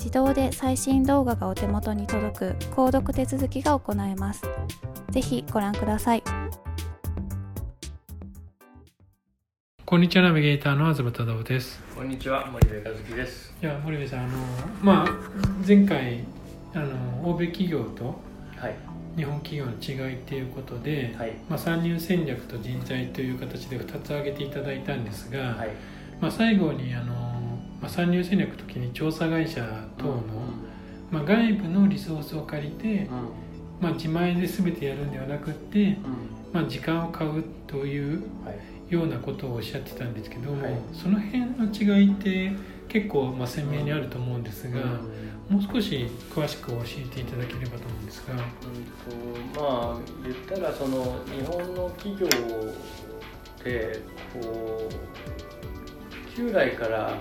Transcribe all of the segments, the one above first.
自動で最新動画がお手元に届く購読手続きが行えます。ぜひご覧ください。こんにちは、ナビゲーターの東忠夫です。こんにちは、森部和樹です。いや、森部さん、あの、まあ、前回、あの、欧米企業と。日本企業の違いっていうことで、はい、まあ、参入戦略と人材という形で2つ挙げていただいたんですが、はい、まあ、最後にあのまあ、参入戦略の時に調査会社等の、まあ、外部のリソースを借りて、まあ、自前で全てやるんではなくって、まあ、時間を買うというようなことをおっしゃってたんですけども、はい、その辺の違いって結構まあ鮮明にあると思うんですが、もう少し詳しく教えていただければと思うんですが。うんとまあ言ったらその日本の企業ってこう旧来から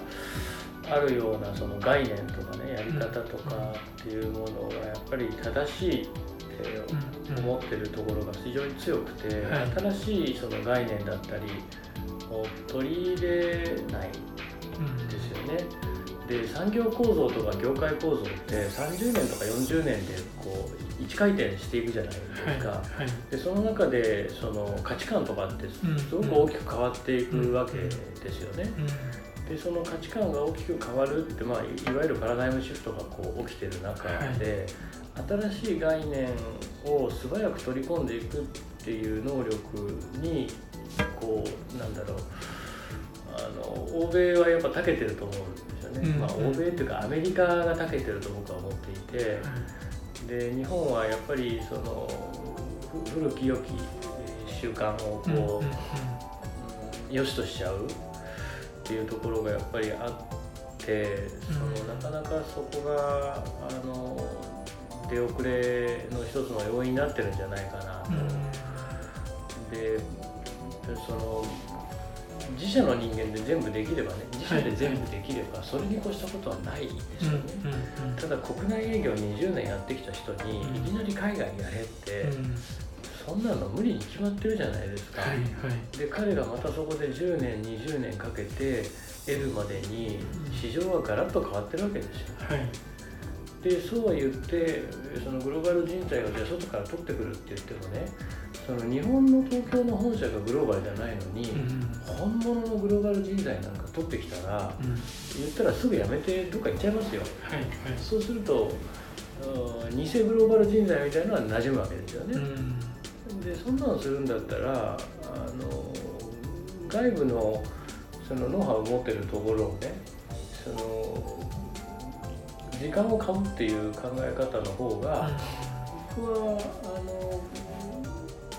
あるようなその概念とかねやり方とかっていうものがやっぱり正しいって思ってるところが非常に強くて、新しいその概念だったりを取り入れないですよね。で産業構造とか業界構造って30年とか40年でこう一回転していくじゃないですか、はいはい、でその中でその価値観とかってすごく大きく変わっていくわけですよね。でその価値観が大きく変わるって、まあ、いわゆるパラダイムシフトがこう起きてる中で、はい、新しい概念を素早く取り込んでいくっていう能力にこうなんだろう。あの欧米はやっぱ長けてると思うんですよね、うん、まあ、欧米っていうかアメリカが長けてると僕は思っていて、で日本はやっぱりその古き良き習慣をこう、良しとしちゃうっていうところがやっぱりあってそのなかなかそこがあの出遅れの一つの要因になってるんじゃないかなと。でその自社の人間で全部できればね自社で全部できればそれに越したことはないですよね、ただ国内営業20年やってきた人にいきなり海外やれって、そんなの無理に決まってるじゃないですか、はいはい、で彼がまたそこで10年20年かけて得るまでに市場はガラッと変わってるわけですよ、はい、でそうは言ってそのグローバル人材をじゃあ外から取ってくるって言ってもねその日本の東京の本社がグローバルじゃないのに、うん、本物のグローバル人材なんか取ってきたら、うん、言ったらすぐ辞めてどっか行っちゃいますよ、はいはい、そうすると偽グローバル人材みたいなのは馴染むわけですよね、うん。でそんなのするんだったらあの外部のそのノウハウを持ってるところをねその時間を買うっていう考え方の方が、僕はあの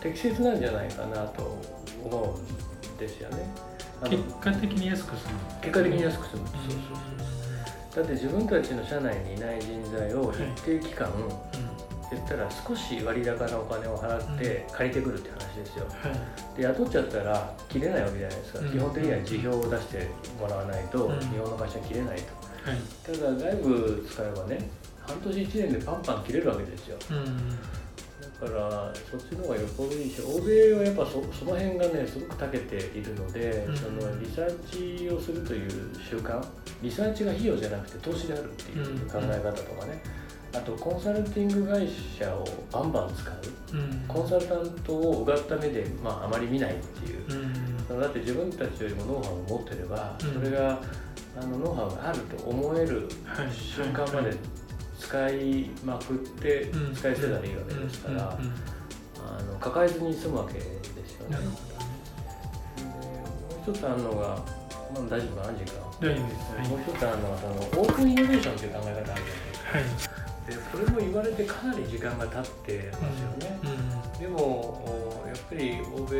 適切なんじゃないかなと思うんですよね。結果的に安くする結果的に安くするそうそうそうだって自分たちの社内にいない人材を一定期間、はいうん。言ったら少し割高なお金を払って借りてくるって話ですよ、はい、で雇っちゃったら切れないわけじゃないですか、うん、基本的には辞表を出してもらわないと、日本の会社切れないと、はい、ただ外部使えばね半年1年でパンパン切れるわけですよ、うん、だからそっちの方がよっぽどいいし欧米はやっぱそその辺がねすごく長けているので、うん、そのリサーチをするという習慣リサーチが費用じゃなくて投資であるっていう考え方とかね、あとコンサルティング会社をバンバン使う、うん、コンサルタントをうがった目で、まあ、あまり見ないっていう、うん、だって自分たちよりもノウハウを持ってれば、うん、それがあのノウハウがあると思える瞬間まで使いまくって使い捨てたらいいわけですから、あの抱えずに済むわけですよね。もう一つあるのが、まあ、大丈夫かな時間。大丈夫です、はい、もう一つあるのはそのオープンイノベーションという考え方あるじゃないですか。はい。でそれも言われてかなり時間が経ってますよね、うんうん、でもやっぱり欧米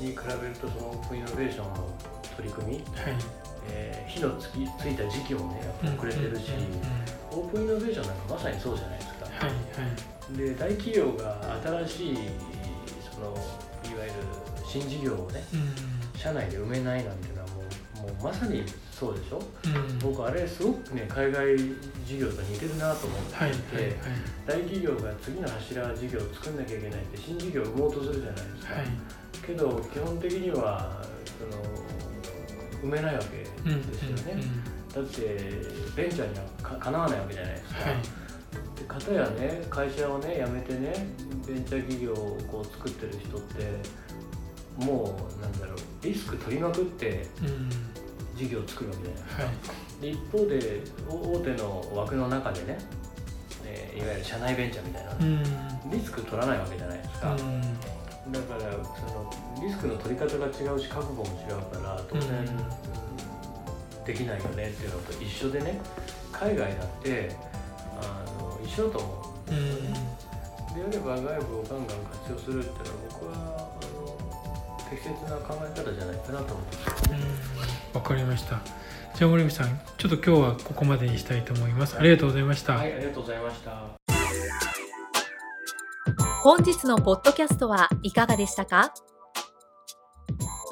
に比べるとそのオープンイノベーションの取り組み、はいえー、火のつきついた時期もねやっぱ遅れてるし、オープンイノベーションなんかまさにそうじゃないですか、はいはい、で大企業が新しいそのいわゆる新事業をね、うん、社内で埋めないなんていうのはもうもうまさにそうでしょ、うん、僕あれすごくね海外事業と似てるなと思っていて、はいはいはい、大企業が次の柱事業を作んなきゃいけないって新事業を生もうとするじゃないですか、はい、けど基本的にはその埋めないわけですよね、だってベンチャーにはかなわないわけじゃないですか、はい。で方やね会社をね辞めてねベンチャー企業をこう作ってる人ってもうなんだろうリスク取りまくって、うん。事業を作るわけじゃないですか、はい、で一方で大手の枠の中でね、えー、いわゆる社内ベンチャーみたいな、うん、リスク取らないわけじゃないですか、うん、だからそのリスクの取り方が違うし覚悟も違うから当然、うん、できないよねっていうのと一緒でね海外だってあの一緒だと思う。ん。であれば外部をガンガン活用するっていうのは僕はあの適切な考え方じゃないかなと思ってます。ね。わかりました。じゃあ森口さんちょっと今日はここまでにしたいと思います。ありがとうございました。はいありがとうございました本日のポッドキャストはいかがでしたか？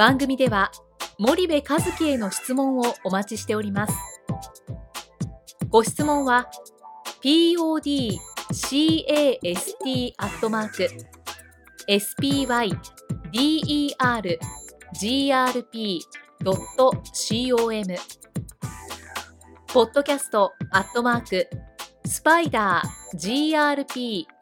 番組では森部和樹への質問をお待ちしております。ご質問は podcast アットマーク spydergrp .com ポッドキャストアットマークスパイダー grp